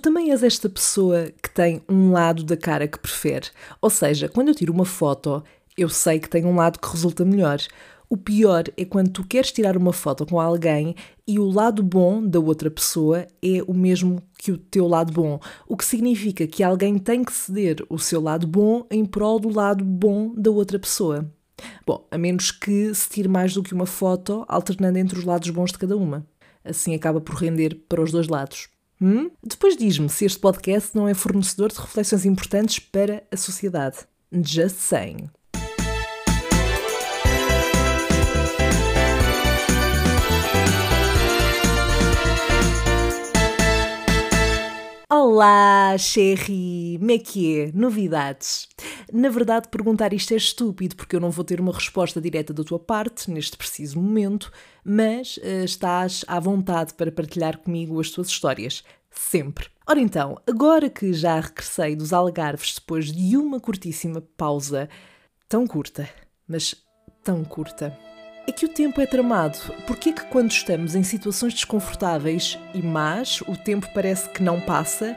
também és esta pessoa que tem um lado da cara que prefere. Ou seja, quando eu tiro uma foto, eu sei que tem um lado que resulta melhor. O pior é quando tu queres tirar uma foto com alguém e o lado bom da outra pessoa é o mesmo que o teu lado bom, o que significa que alguém tem que ceder o seu lado bom em prol do lado bom da outra pessoa. Bom, a menos que se tire mais do que uma foto, alternando entre os lados bons de cada uma. Assim acaba por render para os dois lados. Hum? Depois diz-me se este podcast não é fornecedor de reflexões importantes para a sociedade. Just saying. Olá, Sherry! Como é que é? Novidades? Na verdade, perguntar isto é estúpido, porque eu não vou ter uma resposta direta da tua parte neste preciso momento, mas uh, estás à vontade para partilhar comigo as tuas histórias. Sempre. Ora então, agora que já regressei dos Algarves depois de uma curtíssima pausa, tão curta, mas tão curta é que o tempo é tramado. Porquê que quando estamos em situações desconfortáveis e más, o tempo parece que não passa,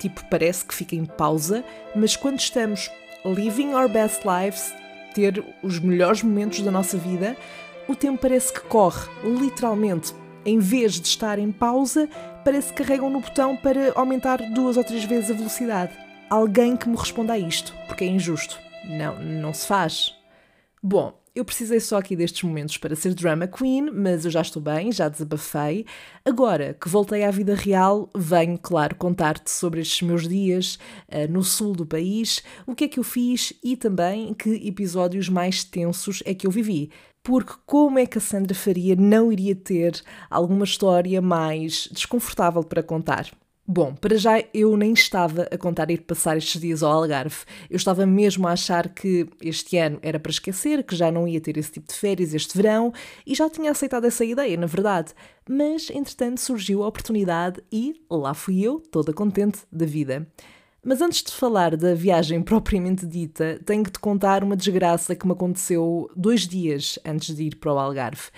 tipo, parece que fica em pausa, mas quando estamos living our best lives, ter os melhores momentos da nossa vida, o tempo parece que corre, literalmente. Em vez de estar em pausa, parece que carregam no botão para aumentar duas ou três vezes a velocidade. Alguém que me responda a isto, porque é injusto. Não, não se faz. Bom, eu precisei só aqui destes momentos para ser drama queen, mas eu já estou bem, já desabafei. Agora que voltei à vida real, venho, claro, contar-te sobre estes meus dias uh, no sul do país, o que é que eu fiz e também que episódios mais tensos é que eu vivi. Porque como é que a Sandra Faria não iria ter alguma história mais desconfortável para contar? Bom, para já eu nem estava a contar ir passar estes dias ao Algarve. Eu estava mesmo a achar que este ano era para esquecer, que já não ia ter esse tipo de férias este verão e já tinha aceitado essa ideia, na verdade. Mas, entretanto, surgiu a oportunidade e lá fui eu, toda contente da vida. Mas antes de falar da viagem propriamente dita, tenho que te contar uma desgraça que me aconteceu dois dias antes de ir para o Algarve.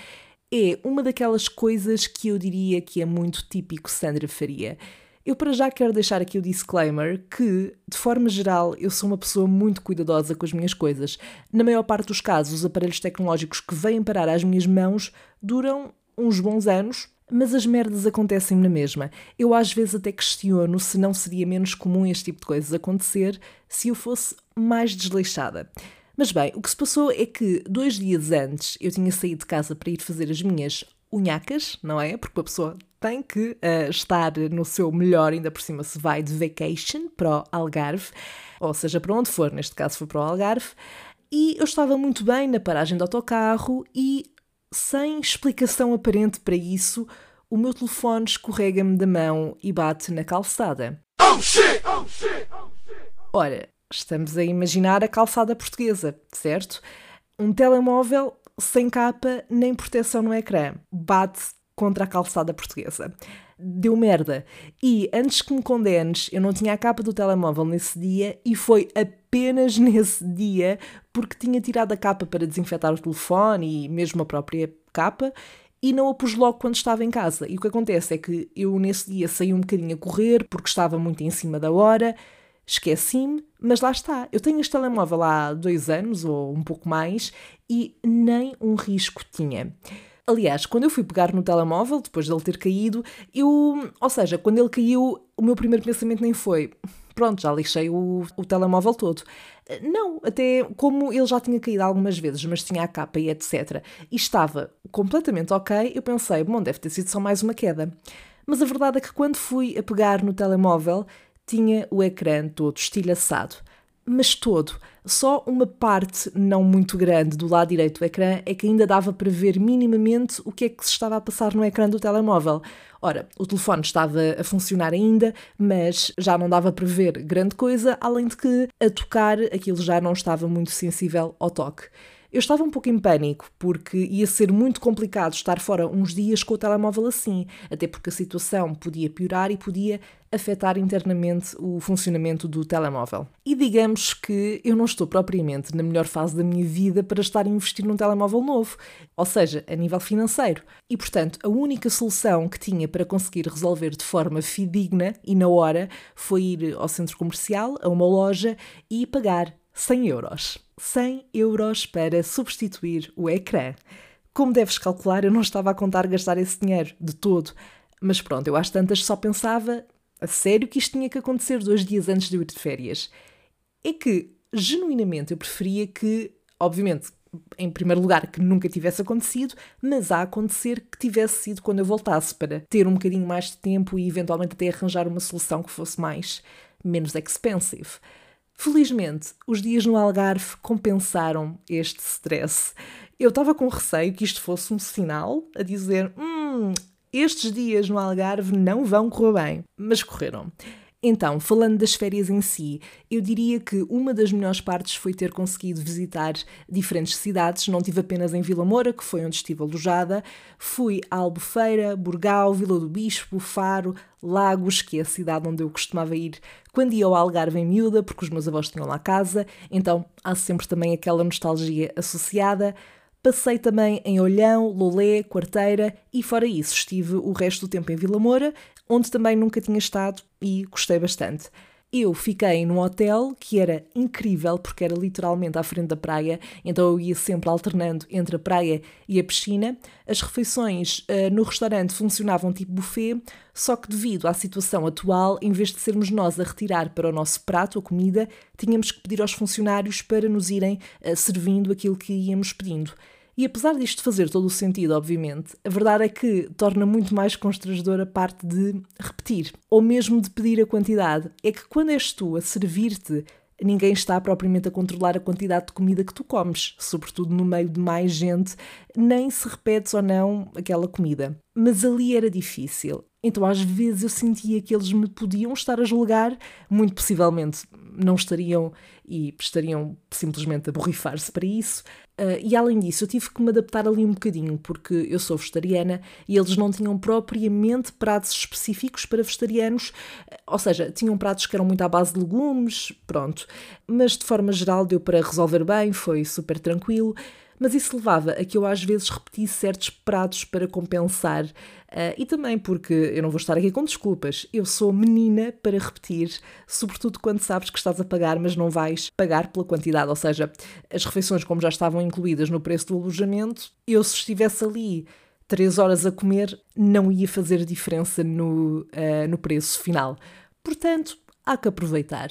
É uma daquelas coisas que eu diria que é muito típico Sandra Faria. Eu para já quero deixar aqui o disclaimer que, de forma geral, eu sou uma pessoa muito cuidadosa com as minhas coisas. Na maior parte dos casos, os aparelhos tecnológicos que vêm parar às minhas mãos duram uns bons anos, mas as merdas acontecem na mesma. Eu às vezes até questiono se não seria menos comum este tipo de coisas acontecer se eu fosse mais desleixada. Mas bem, o que se passou é que dois dias antes eu tinha saído de casa para ir fazer as minhas unhacas, não é? Porque a pessoa tem que uh, estar no seu melhor, ainda por cima se vai de vacation para o Algarve, ou seja, para onde for, neste caso foi para o Algarve, e eu estava muito bem na paragem do autocarro e, sem explicação aparente para isso, o meu telefone escorrega-me da mão e bate na calçada. Oh shit! Oh shit! Oh shit! Ora, estamos a imaginar a calçada portuguesa, certo? Um telemóvel sem capa nem proteção no ecrã. Bate contra a calçada portuguesa. Deu merda. E antes que me condenes, eu não tinha a capa do telemóvel nesse dia e foi apenas nesse dia porque tinha tirado a capa para desinfetar o telefone e mesmo a própria capa e não a pus logo quando estava em casa. E o que acontece é que eu nesse dia saí um bocadinho a correr porque estava muito em cima da hora, esqueci-me, mas lá está. Eu tenho este telemóvel há dois anos ou um pouco mais e nem um risco tinha. Aliás, quando eu fui pegar no telemóvel, depois dele ter caído, eu. Ou seja, quando ele caiu, o meu primeiro pensamento nem foi. Pronto, já lixei o, o telemóvel todo. Não, até como ele já tinha caído algumas vezes, mas tinha a capa e etc. E estava completamente ok, eu pensei, bom, deve ter sido só mais uma queda. Mas a verdade é que quando fui a pegar no telemóvel, tinha o ecrã todo estilhaçado mas todo. Só uma parte não muito grande do lado direito do ecrã é que ainda dava para ver minimamente o que é que se estava a passar no ecrã do telemóvel. Ora, o telefone estava a funcionar ainda, mas já não dava para ver grande coisa, além de que a tocar aquilo já não estava muito sensível ao toque. Eu estava um pouco em pânico, porque ia ser muito complicado estar fora uns dias com o telemóvel assim, até porque a situação podia piorar e podia afetar internamente o funcionamento do telemóvel. E digamos que eu não estou propriamente na melhor fase da minha vida para estar a investir num telemóvel novo, ou seja, a nível financeiro. E portanto, a única solução que tinha para conseguir resolver de forma fidedigna e na hora foi ir ao centro comercial, a uma loja e pagar 100 euros. 100 euros para substituir o ecrã. Como deves calcular, eu não estava a contar gastar esse dinheiro de todo. Mas pronto, eu às tantas só pensava a sério que isto tinha que acontecer dois dias antes de eu ir de férias. É que, genuinamente, eu preferia que, obviamente, em primeiro lugar, que nunca tivesse acontecido, mas a acontecer que tivesse sido quando eu voltasse, para ter um bocadinho mais de tempo e eventualmente até arranjar uma solução que fosse mais menos expensive. Felizmente, os dias no Algarve compensaram este stress. Eu estava com receio que isto fosse um sinal a dizer: hum, estes dias no Algarve não vão correr bem, mas correram. Então, falando das férias em si, eu diria que uma das melhores partes foi ter conseguido visitar diferentes cidades. Não tive apenas em Vila Moura, que foi onde estive alojada, fui a Albufeira, Burgal, Vila do Bispo, Faro, Lagos, que é a cidade onde eu costumava ir quando ia ao Algarve em miúda, porque os meus avós tinham lá casa, então há sempre também aquela nostalgia associada. Passei também em Olhão, Lolé, Quarteira e fora isso estive o resto do tempo em Vila Moura, onde também nunca tinha estado e gostei bastante. Eu fiquei num hotel que era incrível porque era literalmente à frente da praia, então eu ia sempre alternando entre a praia e a piscina. As refeições uh, no restaurante funcionavam tipo buffet, só que devido à situação atual, em vez de sermos nós a retirar para o nosso prato a comida, tínhamos que pedir aos funcionários para nos irem uh, servindo aquilo que íamos pedindo. E apesar disto fazer todo o sentido, obviamente, a verdade é que torna muito mais constrangedor a parte de repetir, ou mesmo de pedir a quantidade. É que quando és tu a servir-te, ninguém está propriamente a controlar a quantidade de comida que tu comes, sobretudo no meio de mais gente, nem se repetes ou não aquela comida. Mas ali era difícil. Então às vezes eu sentia que eles me podiam estar a julgar, muito possivelmente não estariam e estariam simplesmente a borrifar-se para isso. Uh, e além disso, eu tive que me adaptar ali um bocadinho, porque eu sou vegetariana e eles não tinham propriamente pratos específicos para vegetarianos, ou seja, tinham pratos que eram muito à base de legumes, pronto. Mas de forma geral deu para resolver bem, foi super tranquilo mas isso levava a que eu às vezes repetisse certos pratos para compensar. Uh, e também porque eu não vou estar aqui com desculpas, eu sou menina para repetir, sobretudo quando sabes que estás a pagar, mas não vais pagar pela quantidade. Ou seja, as refeições, como já estavam incluídas no preço do alojamento, eu se estivesse ali três horas a comer, não ia fazer diferença no, uh, no preço final. Portanto, há que aproveitar.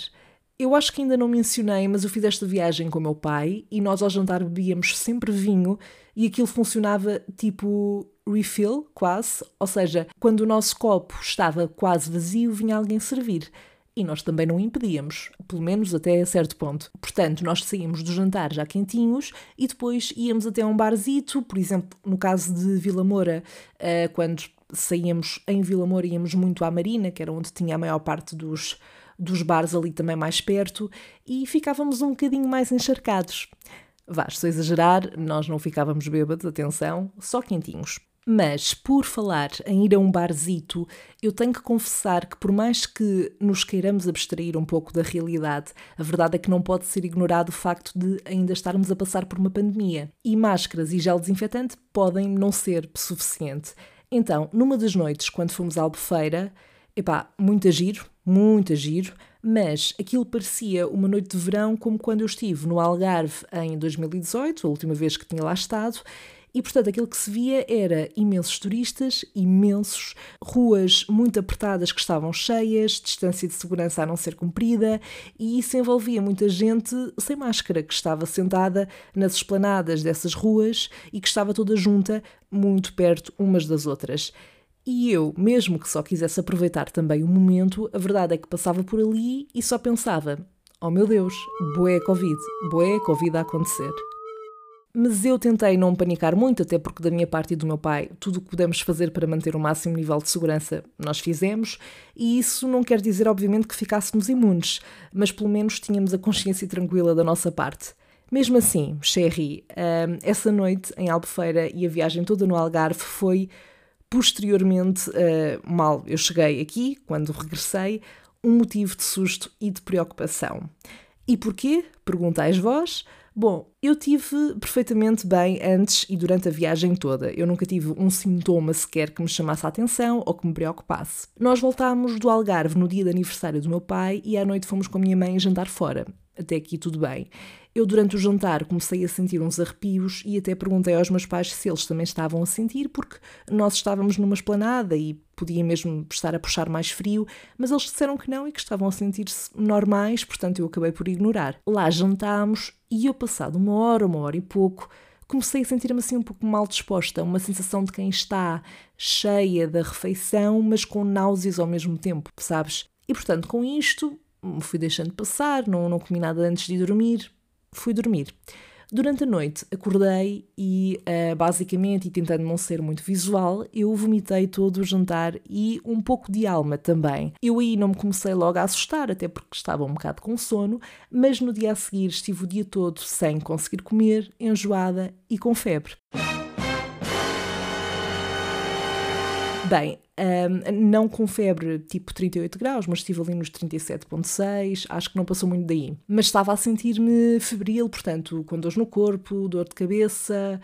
Eu acho que ainda não mencionei, mas eu fiz esta viagem com o meu pai e nós ao jantar bebíamos sempre vinho e aquilo funcionava tipo refill, quase. Ou seja, quando o nosso copo estava quase vazio, vinha alguém servir. E nós também não impedíamos, pelo menos até certo ponto. Portanto, nós saímos do jantar já quentinhos e depois íamos até um barzito, por exemplo, no caso de Vila Moura, eh, quando saíamos em Vila Moura íamos muito à Marina, que era onde tinha a maior parte dos dos bares ali também mais perto e ficávamos um bocadinho mais encharcados. Vá, estou a exagerar, nós não ficávamos bêbados, atenção, só quentinhos. Mas, por falar em ir a um barzito, eu tenho que confessar que, por mais que nos queiramos abstrair um pouco da realidade, a verdade é que não pode ser ignorado o facto de ainda estarmos a passar por uma pandemia. E máscaras e gel desinfetante podem não ser suficiente. Então, numa das noites, quando fomos à Albufeira, epá, muito giro, muito giro, mas aquilo parecia uma noite de verão como quando eu estive no Algarve em 2018, a última vez que tinha lá estado, e portanto aquilo que se via era imensos turistas, imensos, ruas muito apertadas que estavam cheias, distância de segurança a não ser cumprida, e isso envolvia muita gente sem máscara, que estava sentada nas esplanadas dessas ruas e que estava toda junta, muito perto umas das outras. E eu, mesmo que só quisesse aproveitar também o momento, a verdade é que passava por ali e só pensava: oh meu Deus, boé Covid, boé Covid a acontecer. Mas eu tentei não panicar muito, até porque da minha parte e do meu pai, tudo o que pudemos fazer para manter o máximo nível de segurança nós fizemos, e isso não quer dizer, obviamente, que ficássemos imunes, mas pelo menos tínhamos a consciência tranquila da nossa parte. Mesmo assim, Sherry, hum, essa noite em Albufeira e a viagem toda no Algarve foi posteriormente, uh, mal eu cheguei aqui, quando regressei, um motivo de susto e de preocupação. E porquê? Perguntais vós. Bom, eu tive perfeitamente bem antes e durante a viagem toda. Eu nunca tive um sintoma sequer que me chamasse a atenção ou que me preocupasse. Nós voltámos do Algarve no dia de aniversário do meu pai e à noite fomos com a minha mãe jantar fora. Até aqui tudo bem. Eu, durante o jantar, comecei a sentir uns arrepios e até perguntei aos meus pais se eles também estavam a sentir, porque nós estávamos numa esplanada e podia mesmo estar a puxar mais frio, mas eles disseram que não e que estavam a sentir-se normais, portanto eu acabei por ignorar. Lá jantámos e eu, passado uma hora, uma hora e pouco, comecei a sentir-me assim um pouco mal disposta, uma sensação de quem está cheia da refeição, mas com náuseas ao mesmo tempo, sabes? E portanto, com isto, fui deixando passar, não, não comi nada antes de dormir, fui dormir. Durante a noite acordei e, uh, basicamente, e tentando não ser muito visual, eu vomitei todo o jantar e um pouco de alma também. Eu aí não me comecei logo a assustar, até porque estava um bocado com sono, mas no dia a seguir estive o dia todo sem conseguir comer, enjoada e com febre. Bem, um, não com febre tipo 38 graus, mas estive ali nos 37,6, acho que não passou muito daí. Mas estava a sentir-me febril, portanto, com dores no corpo, dor de cabeça,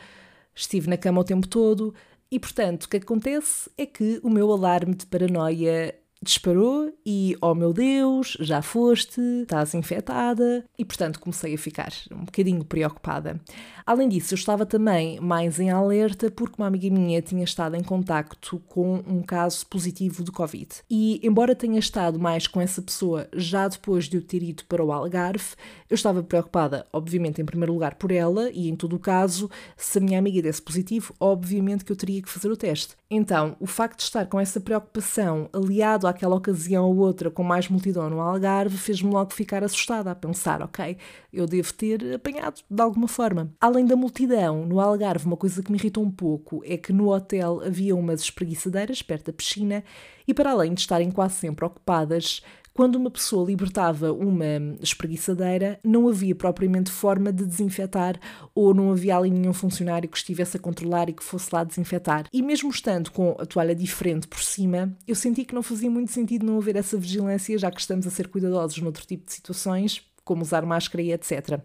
estive na cama o tempo todo. E portanto, o que acontece é que o meu alarme de paranoia disparou e, oh meu Deus, já foste, estás infectada e, portanto, comecei a ficar um bocadinho preocupada. Além disso, eu estava também mais em alerta porque uma amiga minha tinha estado em contacto com um caso positivo de Covid. E, embora tenha estado mais com essa pessoa já depois de eu ter ido para o Algarve, eu estava preocupada, obviamente, em primeiro lugar por ela e, em todo o caso, se a minha amiga desse positivo, obviamente que eu teria que fazer o teste. Então, o facto de estar com essa preocupação aliado àquela ocasião ou outra com mais multidão no Algarve fez-me logo ficar assustada, a pensar, ok, eu devo ter apanhado de alguma forma. Além da multidão, no Algarve, uma coisa que me irritou um pouco é que no hotel havia umas espreguiçadeiras perto da piscina e, para além de estarem quase sempre ocupadas, quando uma pessoa libertava uma espreguiçadeira, não havia propriamente forma de desinfetar ou não havia ali nenhum funcionário que estivesse a controlar e que fosse lá desinfetar. E mesmo estando com a toalha diferente por cima, eu senti que não fazia muito sentido não haver essa vigilância, já que estamos a ser cuidadosos noutro tipo de situações, como usar máscara e etc.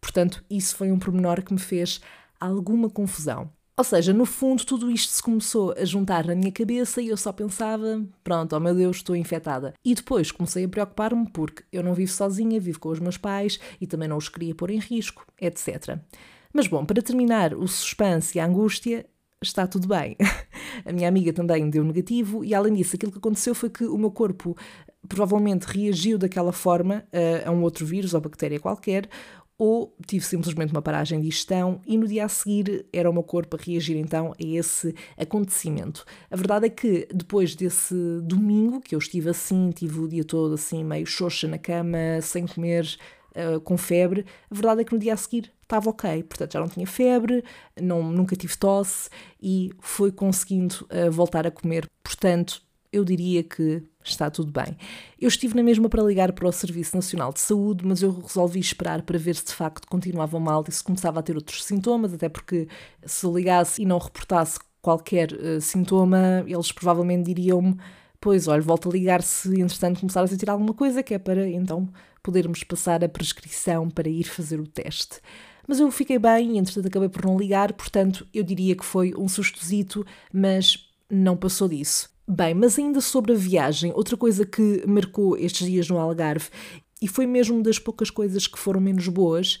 Portanto, isso foi um pormenor que me fez alguma confusão. Ou seja, no fundo, tudo isto se começou a juntar na minha cabeça e eu só pensava: pronto, oh meu Deus, estou infectada. E depois comecei a preocupar-me porque eu não vivo sozinha, vivo com os meus pais e também não os queria pôr em risco, etc. Mas bom, para terminar o suspense e a angústia, está tudo bem. a minha amiga também deu negativo e, além disso, aquilo que aconteceu foi que o meu corpo provavelmente reagiu daquela forma a, a um outro vírus ou bactéria qualquer, ou tive simplesmente uma paragem de gestão e no dia a seguir era o meu corpo a reagir então a esse acontecimento. A verdade é que depois desse domingo que eu estive assim, tive o dia todo assim meio xoxa na cama, sem comer, uh, com febre, a verdade é que no dia a seguir estava ok, portanto já não tinha febre, não, nunca tive tosse e fui conseguindo uh, voltar a comer. Portanto, eu diria que está tudo bem. Eu estive na mesma para ligar para o Serviço Nacional de Saúde, mas eu resolvi esperar para ver se de facto continuava mal e se começava a ter outros sintomas, até porque se ligasse e não reportasse qualquer uh, sintoma, eles provavelmente diriam-me: Pois, olha, volta a ligar se entretanto começar a sentir alguma coisa, que é para então podermos passar a prescrição para ir fazer o teste. Mas eu fiquei bem e entretanto acabei por não ligar, portanto eu diria que foi um sustozito, mas não passou disso. Bem, mas ainda sobre a viagem, outra coisa que marcou estes dias no Algarve, e foi mesmo das poucas coisas que foram menos boas,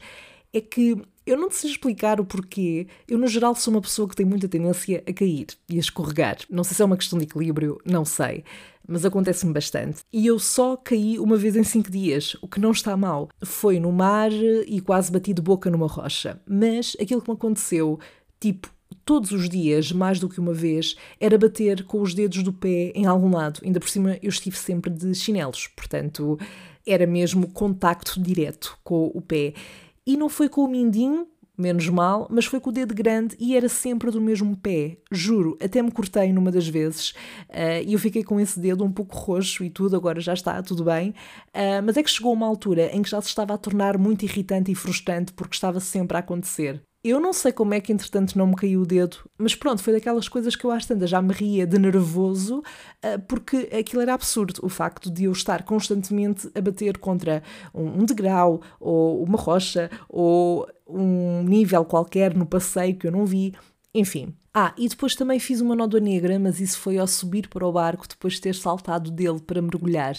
é que eu não sei explicar o porquê. Eu, no geral, sou uma pessoa que tem muita tendência a cair e a escorregar. Não sei se é uma questão de equilíbrio, não sei. Mas acontece-me bastante. E eu só caí uma vez em cinco dias, o que não está mal. Foi no mar e quase bati de boca numa rocha. Mas aquilo que me aconteceu, tipo, todos os dias, mais do que uma vez, era bater com os dedos do pé em algum lado. Ainda por cima, eu estive sempre de chinelos, portanto, era mesmo contacto direto com o pé. E não foi com o mindinho, menos mal, mas foi com o dedo grande e era sempre do mesmo pé. Juro, até me cortei numa das vezes uh, e eu fiquei com esse dedo um pouco roxo e tudo, agora já está, tudo bem. Uh, mas é que chegou uma altura em que já se estava a tornar muito irritante e frustrante porque estava sempre a acontecer. Eu não sei como é que entretanto não me caiu o dedo, mas pronto, foi daquelas coisas que eu às tantas já me ria de nervoso, ah, porque aquilo era absurdo, o facto de eu estar constantemente a bater contra um degrau, ou uma rocha, ou um nível qualquer no passeio que eu não vi, enfim. Ah, e depois também fiz uma nódoa negra, mas isso foi ao subir para o barco depois de ter saltado dele para mergulhar.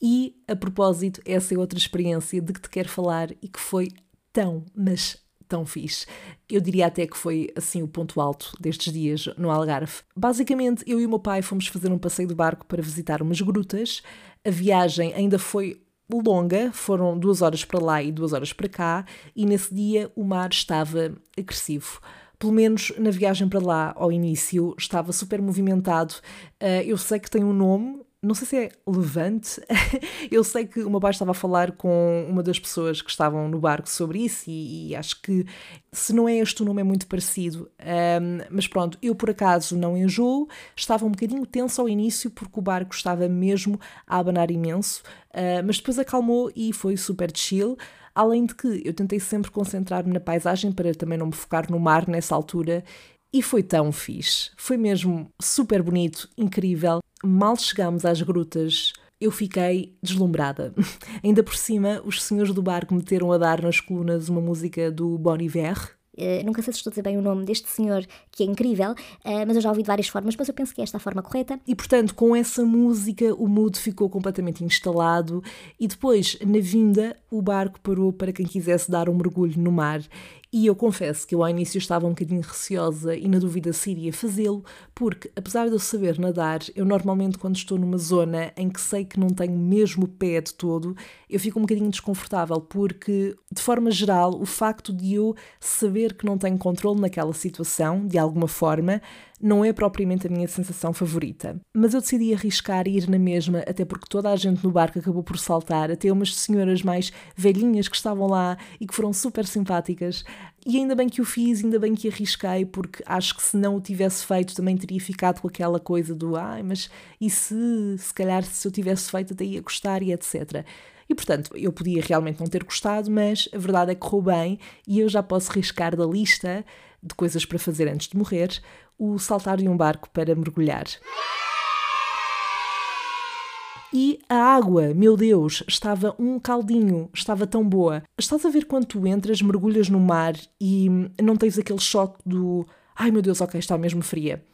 E, a propósito, essa é outra experiência de que te quero falar e que foi tão, mas tão fixe. Eu diria até que foi assim o ponto alto destes dias no Algarve. Basicamente, eu e o meu pai fomos fazer um passeio de barco para visitar umas grutas. A viagem ainda foi longa, foram duas horas para lá e duas horas para cá, e nesse dia o mar estava agressivo pelo menos na viagem para lá ao início, estava super movimentado. Uh, eu sei que tem um nome, não sei se é Levante. Eu sei que o meu estava a falar com uma das pessoas que estavam no barco sobre isso e, e acho que se não é este o nome é muito parecido. Um, mas pronto, eu por acaso não enjoo, estava um bocadinho tenso ao início porque o barco estava mesmo a abanar imenso, uh, mas depois acalmou e foi super chill. Além de que eu tentei sempre concentrar-me na paisagem para também não me focar no mar nessa altura e foi tão fixe. Foi mesmo super bonito, incrível. Mal chegámos às grutas, eu fiquei deslumbrada. Ainda por cima, os senhores do barco meteram a dar nas colunas uma música do Bon Iver. Uh, nunca sei se estou a dizer bem o nome deste senhor, que é incrível, uh, mas eu já ouvi de várias formas, mas eu penso que esta é a forma correta. E portanto, com essa música, o mood ficou completamente instalado. E depois, na vinda, o barco parou para quem quisesse dar um mergulho no mar. E eu confesso que eu ao início estava um bocadinho receosa e na dúvida se iria fazê-lo, porque apesar de eu saber nadar, eu normalmente quando estou numa zona em que sei que não tenho mesmo pé de todo, eu fico um bocadinho desconfortável, porque de forma geral, o facto de eu saber que não tenho controle naquela situação, de alguma forma, não é propriamente a minha sensação favorita. Mas eu decidi arriscar e ir na mesma, até porque toda a gente no barco acabou por saltar, até umas senhoras mais velhinhas que estavam lá e que foram super simpáticas. E ainda bem que o fiz, ainda bem que arrisquei, porque acho que se não o tivesse feito também teria ficado com aquela coisa do ai, mas e se, se calhar se eu tivesse feito até ia gostar e etc. E portanto, eu podia realmente não ter gostado, mas a verdade é que correu bem e eu já posso riscar da lista de coisas para fazer antes de morrer o saltar de um barco para mergulhar. E a água, meu Deus, estava um caldinho, estava tão boa. Estás a ver quando tu entras, mergulhas no mar e não tens aquele choque do ai meu Deus, ok, está mesmo fria.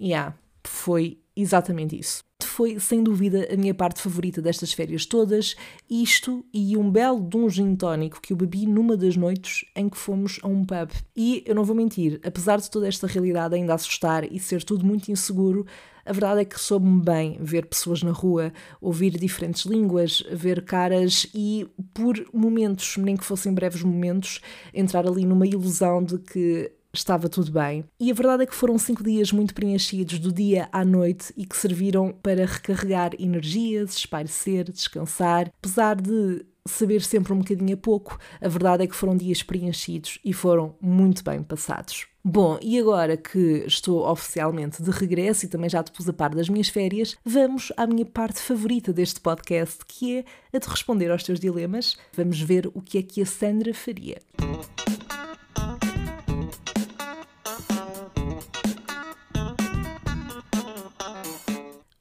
Yeah, foi exatamente isso foi sem dúvida a minha parte favorita destas férias todas, isto e um belo de tónico que eu bebi numa das noites em que fomos a um pub. E eu não vou mentir, apesar de toda esta realidade ainda assustar e ser tudo muito inseguro, a verdade é que soube-me bem ver pessoas na rua, ouvir diferentes línguas, ver caras e, por momentos, nem que fossem breves momentos, entrar ali numa ilusão de que estava tudo bem. E a verdade é que foram cinco dias muito preenchidos do dia à noite e que serviram para recarregar energias, espairecer, descansar. Apesar de saber sempre um bocadinho a pouco, a verdade é que foram dias preenchidos e foram muito bem passados. Bom, e agora que estou oficialmente de regresso e também já te pus a par das minhas férias, vamos à minha parte favorita deste podcast, que é a de responder aos teus dilemas. Vamos ver o que é que a Sandra faria.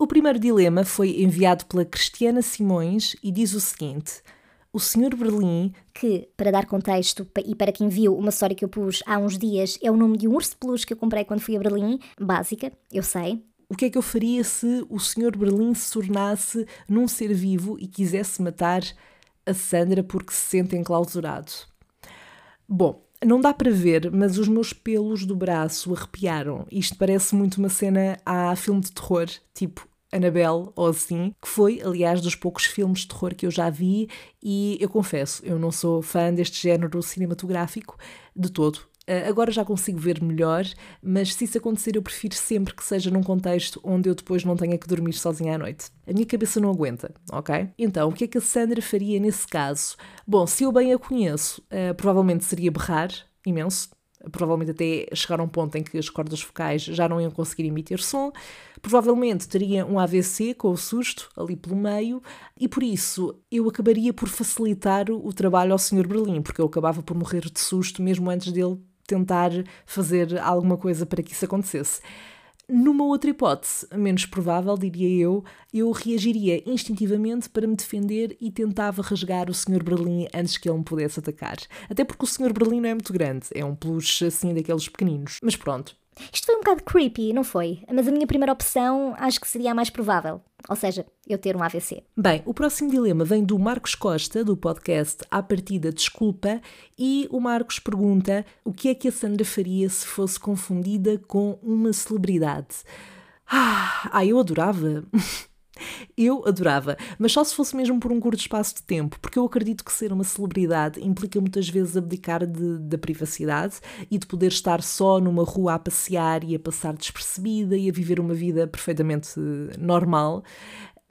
Primeiro dilema foi enviado pela Cristiana Simões e diz o seguinte: O Sr. Berlim, que, para dar contexto e para quem viu uma história que eu pus há uns dias, é o nome de um urso peluche que eu comprei quando fui a Berlim, básica, eu sei. O que é que eu faria se o Sr. Berlim se tornasse num ser vivo e quisesse matar a Sandra porque se sente enclausurado? Bom, não dá para ver, mas os meus pelos do braço arrepiaram. Isto parece muito uma cena a filme de terror, tipo Annabelle ou assim, que foi, aliás, dos poucos filmes de terror que eu já vi, e eu confesso, eu não sou fã deste género cinematográfico de todo. Uh, agora já consigo ver melhor, mas se isso acontecer, eu prefiro sempre que seja num contexto onde eu depois não tenha que dormir sozinha à noite. A minha cabeça não aguenta, ok? Então, o que é que a Sandra faria nesse caso? Bom, se eu bem a conheço, uh, provavelmente seria berrar, imenso. Provavelmente até chegar a um ponto em que as cordas focais já não iam conseguir emitir som. Provavelmente teria um AVC com o susto ali pelo meio, e por isso eu acabaria por facilitar o trabalho ao Sr. Berlim, porque eu acabava por morrer de susto mesmo antes dele tentar fazer alguma coisa para que isso acontecesse. Numa outra hipótese, menos provável, diria eu, eu reagiria instintivamente para me defender e tentava rasgar o Sr. Berlim antes que ele me pudesse atacar. Até porque o Sr. Berlim não é muito grande, é um peluche assim daqueles pequeninos. Mas pronto, isto foi um bocado creepy, não foi? Mas a minha primeira opção acho que seria a mais provável. Ou seja, eu ter um AVC. Bem, o próximo dilema vem do Marcos Costa, do podcast À Partida Desculpa, e o Marcos pergunta o que é que a Sandra faria se fosse confundida com uma celebridade. Ah, eu adorava. Eu adorava, mas só se fosse mesmo por um curto espaço de tempo, porque eu acredito que ser uma celebridade implica muitas vezes abdicar de, da privacidade e de poder estar só numa rua a passear e a passar despercebida e a viver uma vida perfeitamente normal.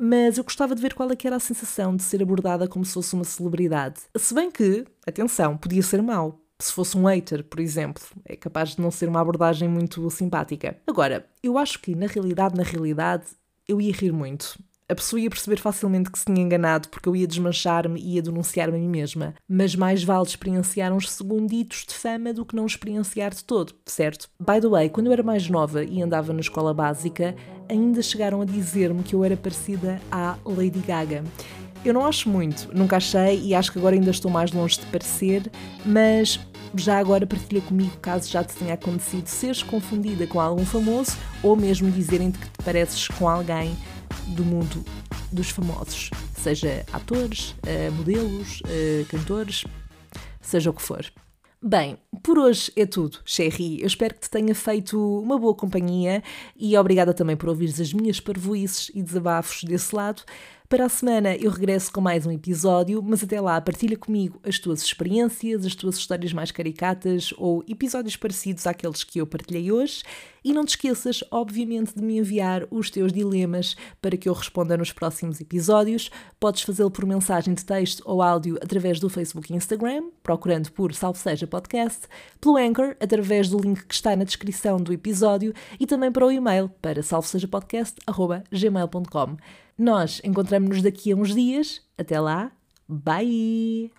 Mas eu gostava de ver qual é que era a sensação de ser abordada como se fosse uma celebridade. Se bem que, atenção, podia ser mau, se fosse um hater, por exemplo. É capaz de não ser uma abordagem muito simpática. Agora, eu acho que, na realidade, na realidade, eu ia rir muito. A pessoa ia perceber facilmente que se tinha enganado porque eu ia desmanchar-me e ia denunciar-me a mim mesma. Mas mais vale experienciar uns segunditos de fama do que não experienciar de todo, certo? By the way, quando eu era mais nova e andava na escola básica, ainda chegaram a dizer-me que eu era parecida à Lady Gaga. Eu não acho muito, nunca achei e acho que agora ainda estou mais longe de parecer, mas já agora partilha comigo caso já te tenha acontecido seres confundida com algum famoso ou mesmo dizerem-te que te pareces com alguém do mundo dos famosos, seja atores, eh, modelos, eh, cantores, seja o que for. Bem, por hoje é tudo, Sherry. Eu espero que te tenha feito uma boa companhia e obrigada também por ouvires as minhas parvoices e desabafos desse lado. Para a semana eu regresso com mais um episódio, mas até lá partilha comigo as tuas experiências, as tuas histórias mais caricatas ou episódios parecidos àqueles que eu partilhei hoje. E não te esqueças, obviamente, de me enviar os teus dilemas para que eu responda nos próximos episódios. Podes fazê-lo por mensagem de texto ou áudio através do Facebook e Instagram, procurando por Salve Seja Podcast, pelo Anchor, através do link que está na descrição do episódio e também para o e-mail para salvesejapodcast.gmail.com. Nós encontramos-nos daqui a uns dias. Até lá. Bye!